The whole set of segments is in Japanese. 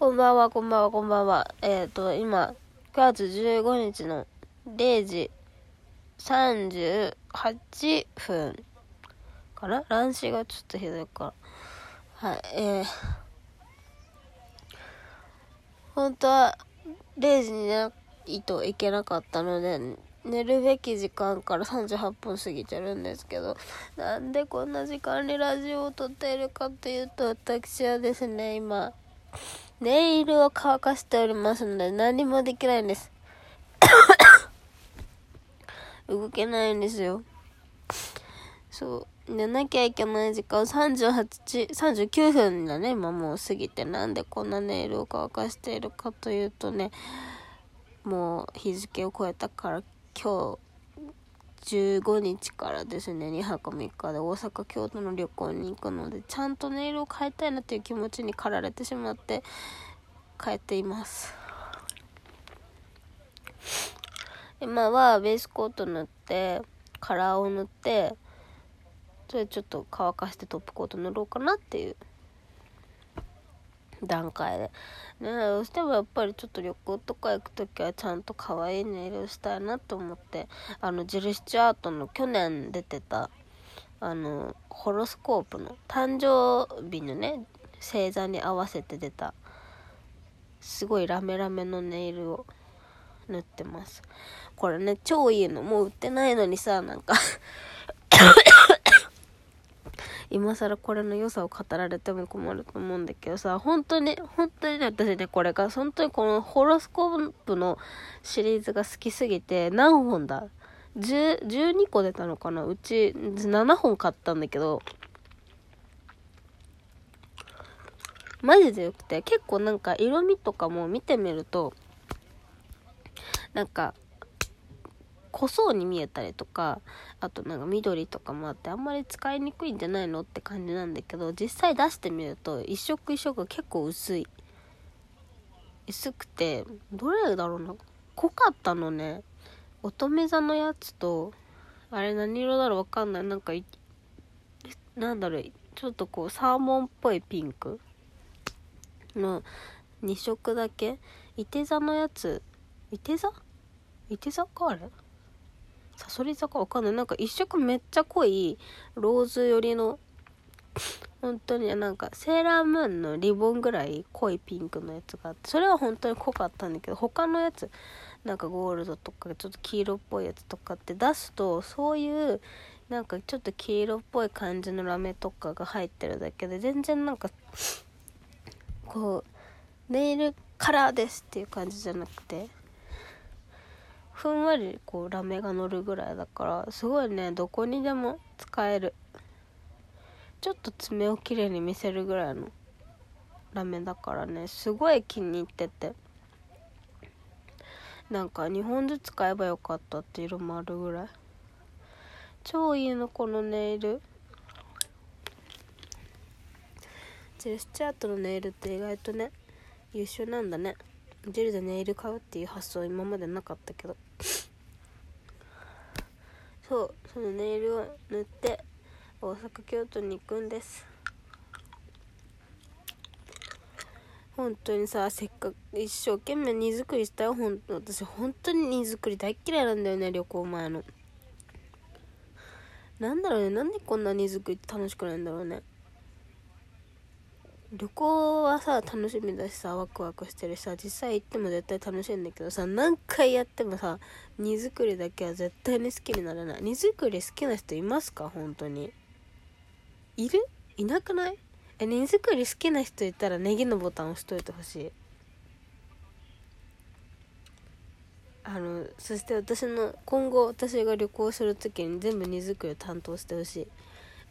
こんばんは、こんばんは、こんばんは。えっ、ー、と、今、9月15日の0時38分かな？乱視がちょっとひどいから。はい、えー、本当は0時に寝ないといけなかったので、寝るべき時間から38分過ぎてるんですけど、なんでこんな時間にラジオを撮っているかというと、私はですね、今、ネイルを乾かしておりますので何もできないんです。動けないんですよ。そう。寝なきゃいけない時間38、39分だね、今もう過ぎて。なんでこんなネイルを乾かしているかというとね、もう日付を超えたから今日15日からですね、2泊3日で大阪、京都の旅行に行くので、ちゃんとネイルを変えたいなっていう気持ちに駆られてしまって、変えています。今はベースコート塗って、カラーを塗って、それちょっと乾かしてトップコート塗ろうかなっていう段階で。ねどうしてもやっぱりちょっと旅行とか行く時はちゃんと可愛いネイルをしたいなと思って、あの、ジル・スチュアートの去年出てた、あの、ホロスコープの誕生日のね、星座に合わせて出た、すごいラメラメのネイルを塗ってます。これね、超いいの。もう売ってないのにさ、なんか今更これの良さを語られても困ると思うんだけどさ、本当に、本当にね、私ね、これが、本当にこのホロスコープのシリーズが好きすぎて、何本だ ?10、12個出たのかな？うち7本買ったんだけど、マジでよくて、結構なんか色味とかも見てみると、なんか、濃そうに見えたりとかあとなんか緑とかもあってあんまり使いにくいんじゃないのって感じなんだけど実際出してみると一色一色結構薄い。薄くてどれだろうな。濃かったのね。乙女座のやつとあれ何色だろう？わかんない。なんかなんだろう。ちょっとこうサーモンっぽいピンクの2色だけ。いて座のやついて座？いて座かあれ？さそり座かわかんないなんか一色めっちゃ濃いローズ寄りの本当になんかセーラームーンのリボンぐらい濃いピンクのやつがあってそれは本当に濃かったんだけど他のやつなんかゴールドとかちょっと黄色っぽいやつとかって出すとそういうなんかちょっと黄色っぽい感じのラメとかが入ってるだけで全然なんかこうネイルカラーですっていう感じじゃなくてふんわりこうラメが乗るぐらいだからすごいねどこにでも使える。ちょっと爪をきれいに見せるぐらいのラメだからね。すごい気に入ってて。なんか2本ずつ使えばよかったって色もあるぐらい。超いいのこのネイル。ジェスチャートのネイルって意外とね優秀なんだね。ジェルでネイル買うっていう発想今までなかったけど。そうそのネイルを塗って大阪京都に行くんです。本当にさせっかく一生懸命荷造りしたよ。ほん私本当に荷造り大っ嫌いなんだよね旅行前の。なんだろうねなんでこんな荷造りって楽しくないんだろうね。旅行はさ楽しみだしさワクワクしてるしさ実際行っても絶対楽しいんだけどさ何回やってもさ荷造りだけは絶対に好きにならない。荷造り好きな人いますか？本当に。いる？いなくない？え荷造り好きな人いたらネギのボタン押しといてほしい。あのそして私の今後私が旅行する時に全部荷造りを担当してほしい。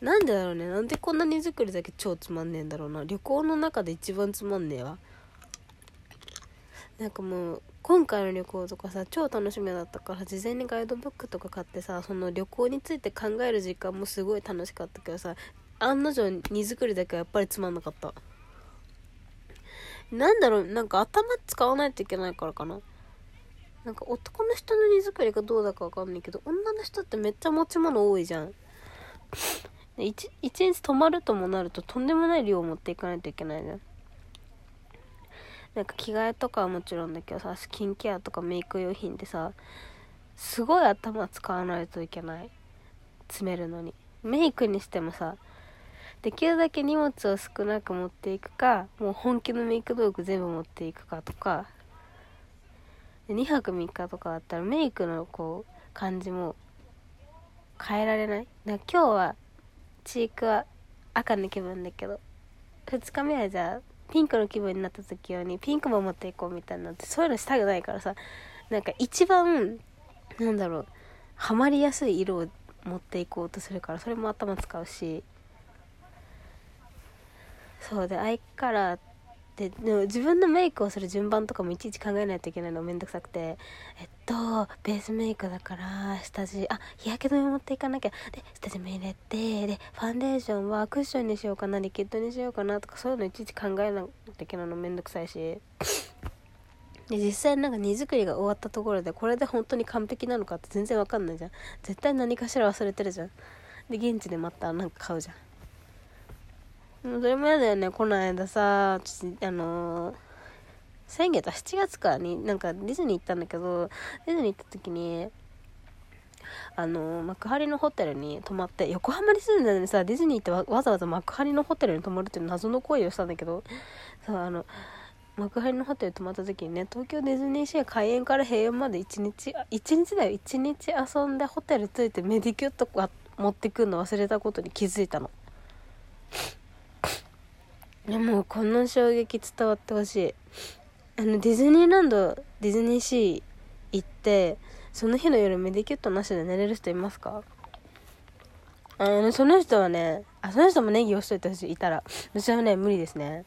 なんでだろうね。なんでこんな荷造りだけ超つまんねえんだろうな。旅行の中で一番つまんねえわ。なんかもう今回の旅行とかさ超楽しみだったから事前にガイドブックとか買ってさその旅行について考える時間もすごい楽しかったけどさ案の定荷造りだけはやっぱりつまんなかった。なんだろうなんか頭使わないといけないからかな。なんか男の人の荷造りがどうだかわかんないけど女の人ってめっちゃ持ち物多いじゃん。一日泊まるともなるととんでもない量を持っていかないといけないじゃんなんか着替えとかはもちろんだけどさスキンケアとかメイク用品でさすごい頭使わないといけない。詰めるのに。メイクにしてもさできるだけ荷物を少なく持っていくかもう本気のメイク道具全部持っていくかとか。2泊3日とかだったらメイクのこう感じも変えられない。だから今日はチークは赤の気分だけど2日目はじゃあピンクの気分になった時用にピンクも持っていこうみたいなってそういうのしたくないからさなんか一番なんだろうハマりやすい色を持っていこうとするからそれも頭使うし。そうでアイカラーででも自分のメイクをする順番とかもいちいち考えないといけないのめんどくさくて。えっとベースメイクだから下地あ日焼け止め持っていかなきゃ。で下地も入れてでファンデーションはクッションにしようかなリキッドにしようかなとかそういうのいちいち考えないといけないのめんどくさいし。で実際なんか荷造りが終わったところでこれで本当に完璧なのかって全然わかんないじゃん。絶対何かしら忘れてるじゃん。で現地でまたなんか買うじゃん。それも嫌だよね。この間さあのー、先月7月かになんかディズニー行ったんだけどディズニー行った時にあの、幕張のホテルに泊まって横浜に住んでるのにさディズニーってわざわざ幕張のホテルに泊まるっていう謎の行為をしたんだけどそうあの幕張のホテル泊まった時にね東京ディズニーシー開園から閉園まで1日1日だよ。1日遊んでホテル着いてメディキュット持ってくるの忘れたことに気づいたの。でもこの衝撃伝わってほしい。あのディズニーランドディズニーシー行ってその日の夜メディキュットなしで寝れる人いますか？あのその人はねあその人もネギをしといてほしいいたら。私はね無理ですね。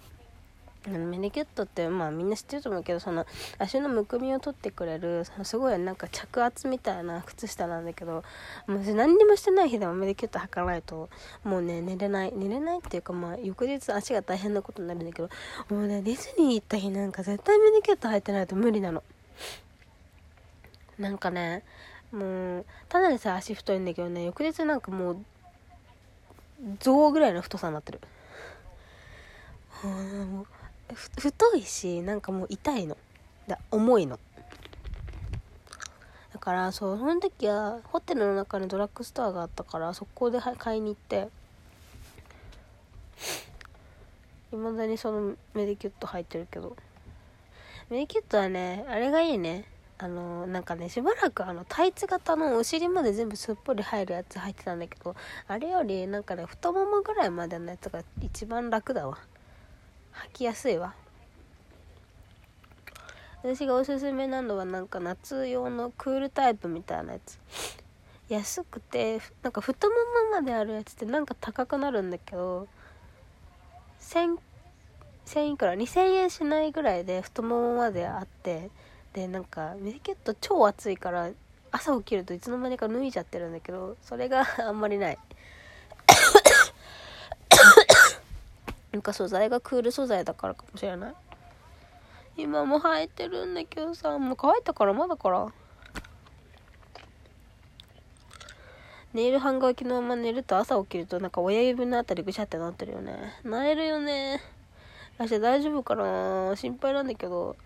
メディキュットってまあみんな知ってると思うけどその足のむくみを取ってくれるすごいなんか着圧みたいな靴下なんだけどもう何にもしてない日でもメディキュット履かないともうね寝れない寝れないっていうかまあ翌日足が大変なことになるんだけどもうねディズニー行った日なんか絶対メディキュット履いてないと無理なの。なんかねもうただでさ足太いんだけどね翌日なんかもう象ぐらいの太さになってる。もう太いしなんかもう痛いの。だ重いの。だからそうその時はホテルの中にドラッグストアがあったからそこで買いに行っていまだにそのメディキュット入ってるけど。メディキュットはねあれがいいね。あのなんかねしばらくあのタイツ型のお尻まで全部すっぽり入るやつ入ってたんだけどあれよりなんかね太ももぐらいまでのやつが一番楽だわ。履きやすいわ。私がおすすめなのはなんか夏用のクールタイプみたいなやつ。安くてなんか太ももまであるやつってなんか高くなるんだけど1000 1000いくら？2000円しないぐらいで太ももまであってでなんかメディケット超暑いから朝起きるといつの間にか脱いじゃってるんだけどそれがあんまりない。なんか素材がクール素材だからかもしれない。今も生えてるんだけどさもう乾いたからまだから。ネイル半乾きのまま寝ると朝起きるとなんか親指のあたりぐしゃってなってるよね。なえるよね。明日大丈夫かな。心配なんだけど。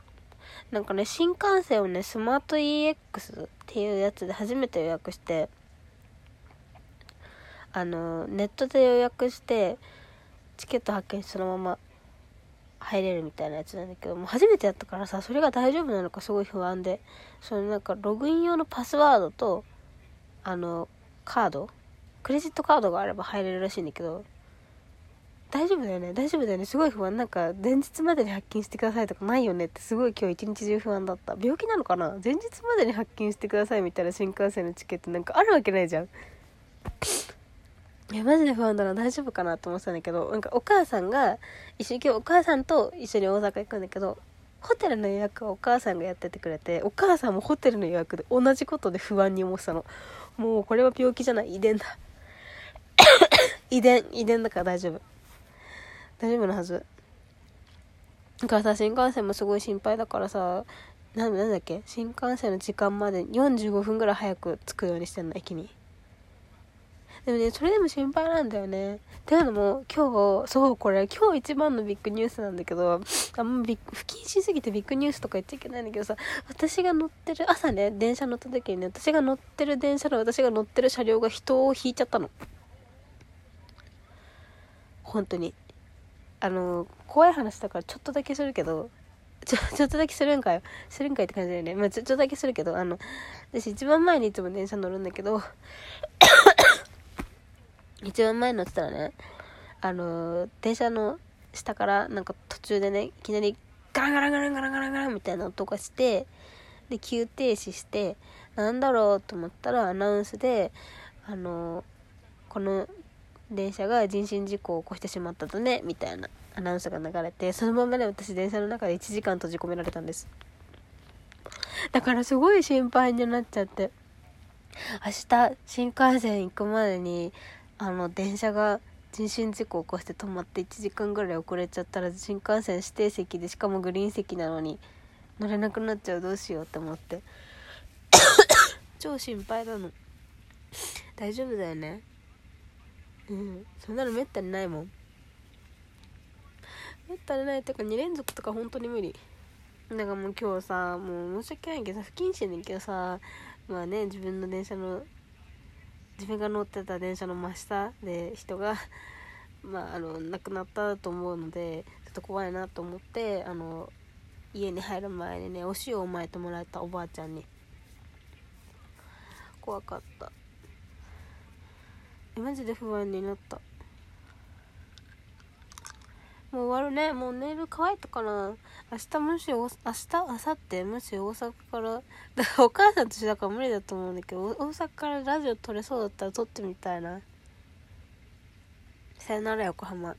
なんかね新幹線をねスマート EX っていうやつで初めて予約してあのネットで予約してチケット発見してそのまま入れるみたいなやつなんだけどもう初めてやったからさそれが大丈夫なのかすごい不安でそのなんかログイン用のパスワードとあのカードクレジットカードがあれば入れるらしいんだけど大丈夫だよね大丈夫だよねすごい不安。なんか前日までに発金してくださいとかないよねってすごい今日一日中不安だった。病気なのかな？前日までに発金してくださいみたいな新幹線のチケットなんかあるわけないじゃん。いやマジで不安だな。大丈夫かなと思ってたんだけどなんかお母さんが一緒に今日お母さんと一緒に大阪行くんだけどホテルの予約はお母さんがやっててくれてお母さんもホテルの予約で同じことで不安に思ってたの。もうこれは病気じゃない。遺伝だ。遺伝。遺伝だから大丈夫。大丈夫なはず。だからさ新幹線もすごい心配だからさなんだっけ？新幹線の時間まで45分ぐらい早く着くようにしてんの駅に。でもねそれでも心配なんだよねっていうのも今日そうこれ今日一番のビッグニュースなんだけどあんま不謹慎すぎてビッグニュースとか言っちゃいけないんだけどさ私が乗ってる朝ね電車乗った時にね私が乗ってる電車の私が乗ってる車両が人を引いちゃったの本当にあの怖い話だからちょっとだけするけどちょ、ちょっとだけするんかよ。するんかいって感じだよね。まあ、ちょ、ちょっとだけするけど、あの、私一番前にいつも電車乗るんだけど、一番前乗ってたらね、あの、電車の下からなんか途中でね、いきなりガランガランガランガランガランガランみたいな音がして、で、急停止して、なんだろうと思ったらアナウンスで、あの、この電車が人身事故を起こしてしまったとね、みたいなアナウンスが流れて、そのままね、私電車の中で1時間閉じ込められたんです。だからすごい心配になっちゃって。明日、新幹線行くまでに、あの、電車が人身事故を起こして止まって1時間ぐらい遅れちゃったら、新幹線指定席で、しかもグリーン席なのに、乗れなくなっちゃうどうしようって思って。超心配なの。大丈夫だよね。うんそんなのめったにないもんめったにないっていうか2連続とか本当に無理だからもう今日さもう申し訳ないけどさ不謹慎だけどさまあね自分の電車の自分が乗ってた電車の真下で人が まああの亡くなったと思うのでちょっと怖いなと思ってあの家に入る前にねお塩をまいてもらったおばあちゃんに。怖かった。マジで不安になった。もう終わるね。もうネイル乾いたかな明日もし明日明後日もし大阪からだからお母さんとしてだから無理だと思うんだけど大阪からラジオ撮れそうだったら撮ってみたいな。さよなら横浜。